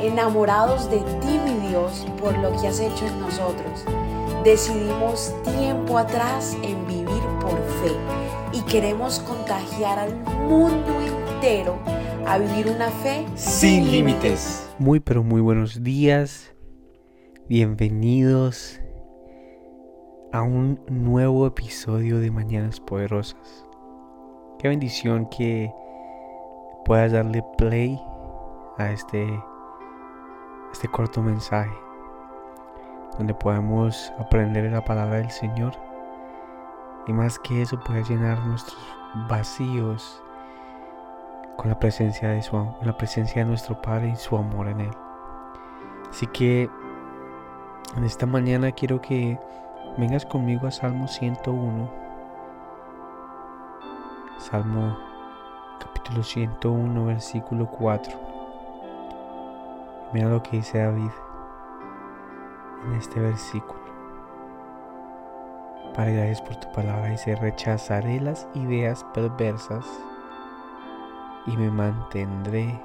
enamorados de ti, mi Dios, por lo que has hecho en nosotros. Decidimos tiempo atrás en vivir por fe y queremos contagiar al mundo entero a vivir una fe sin límites. Muy pero muy buenos días. Bienvenidos a un nuevo episodio de Mañanas Poderosas. Qué bendición que puedas darle play a este, este corto mensaje donde podemos aprender la palabra del Señor y más que eso puedes llenar nuestros vacíos con la presencia de su con la presencia de nuestro Padre y su amor en él. Así que en esta mañana quiero que vengas conmigo a Salmo 101. Salmo capítulo 101 versículo 4. Mira lo que dice David en este versículo. Padre, gracias por tu palabra. Dice, rechazaré las ideas perversas y me mantendré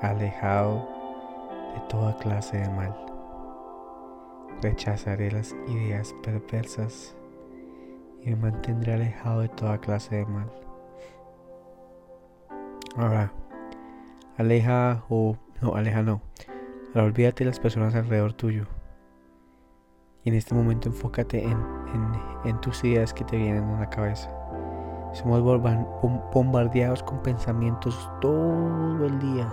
alejado de toda clase de mal. Rechazaré las ideas perversas y me mantendré alejado de toda clase de mal. Ahora, aleja o no, aleja no. Olvídate de las personas alrededor tuyo. Y en este momento enfócate en, en, tus ideas que te vienen a la cabeza. Somos bombardeados con pensamientos todo el día.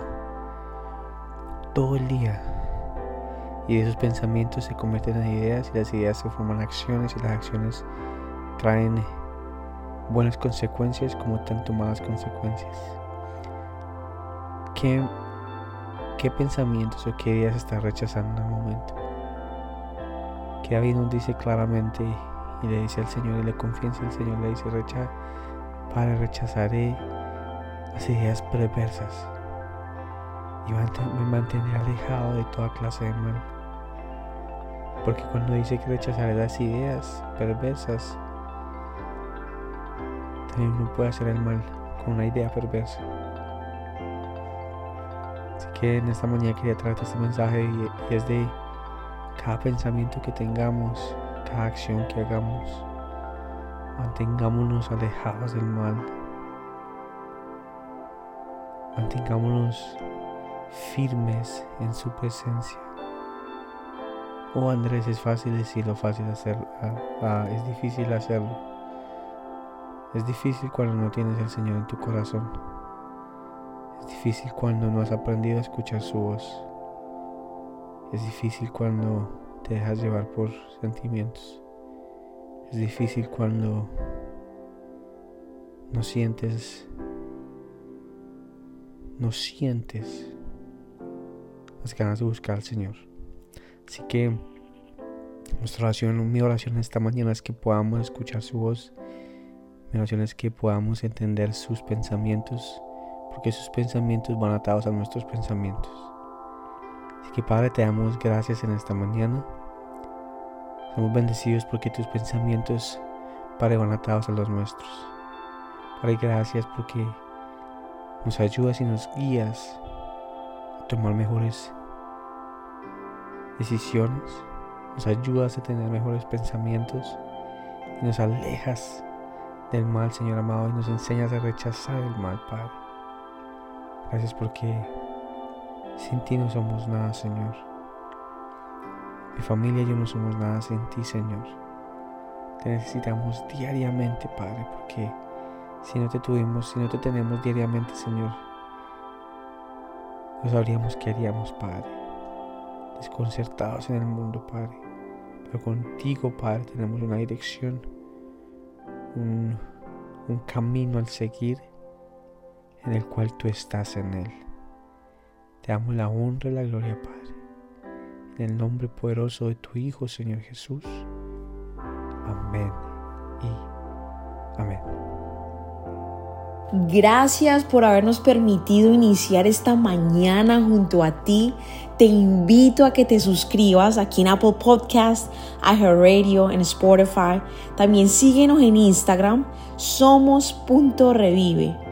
Todo el día. Y esos pensamientos se convierten en ideas y las ideas se forman acciones y las acciones traen buenas consecuencias como tanto malas consecuencias. ¿Qué, qué pensamientos o qué ideas estás rechazando en el momento? que David nos dice claramente y le dice al Señor y le confiesa al Señor, le dice, Recha, para rechazaré las ideas perversas y me mantendré alejado de toda clase de mal. Porque cuando dice que rechazaré las ideas perversas, también uno puede hacer el mal con una idea perversa. Así que en esta mañana quería traerte este mensaje y es de cada pensamiento que tengamos, cada acción que hagamos, mantengámonos alejados del mal. Mantengámonos firmes en su presencia. Oh Andrés, es fácil decirlo, fácil hacerlo. Ah, ah, es difícil hacerlo. Es difícil cuando no tienes al Señor en tu corazón. Es difícil cuando no has aprendido a escuchar su voz. Es difícil cuando te dejas llevar por sentimientos. Es difícil cuando no sientes, no sientes las ganas de buscar al Señor. Así que nuestra oración, mi oración esta mañana es que podamos escuchar su voz. Mi oración es que podamos entender sus pensamientos, porque sus pensamientos van atados a nuestros pensamientos. Así que Padre, te damos gracias en esta mañana. Somos bendecidos porque tus pensamientos, Padre, van atados a los nuestros. Padre, gracias porque nos ayudas y nos guías a tomar mejores decisiones. Nos ayudas a tener mejores pensamientos y nos alejas del mal, Señor amado, y nos enseñas a rechazar el mal, Padre. Gracias porque sin ti no somos nada, Señor. Mi familia y yo no somos nada sin ti, Señor. Te necesitamos diariamente, Padre, porque si no te tuvimos, si no te tenemos diariamente, Señor, no sabríamos qué haríamos, Padre. Desconcertados en el mundo, Padre. Pero contigo, Padre, tenemos una dirección, un, un camino al seguir en el cual tú estás en él. Te damos la honra y la gloria, Padre. En el nombre poderoso de tu Hijo, Señor Jesús. Amén y amén. Gracias por habernos permitido iniciar esta mañana junto a ti. Te invito a que te suscribas aquí en Apple Podcast, Radio, en Spotify. También síguenos en Instagram, somos.revive.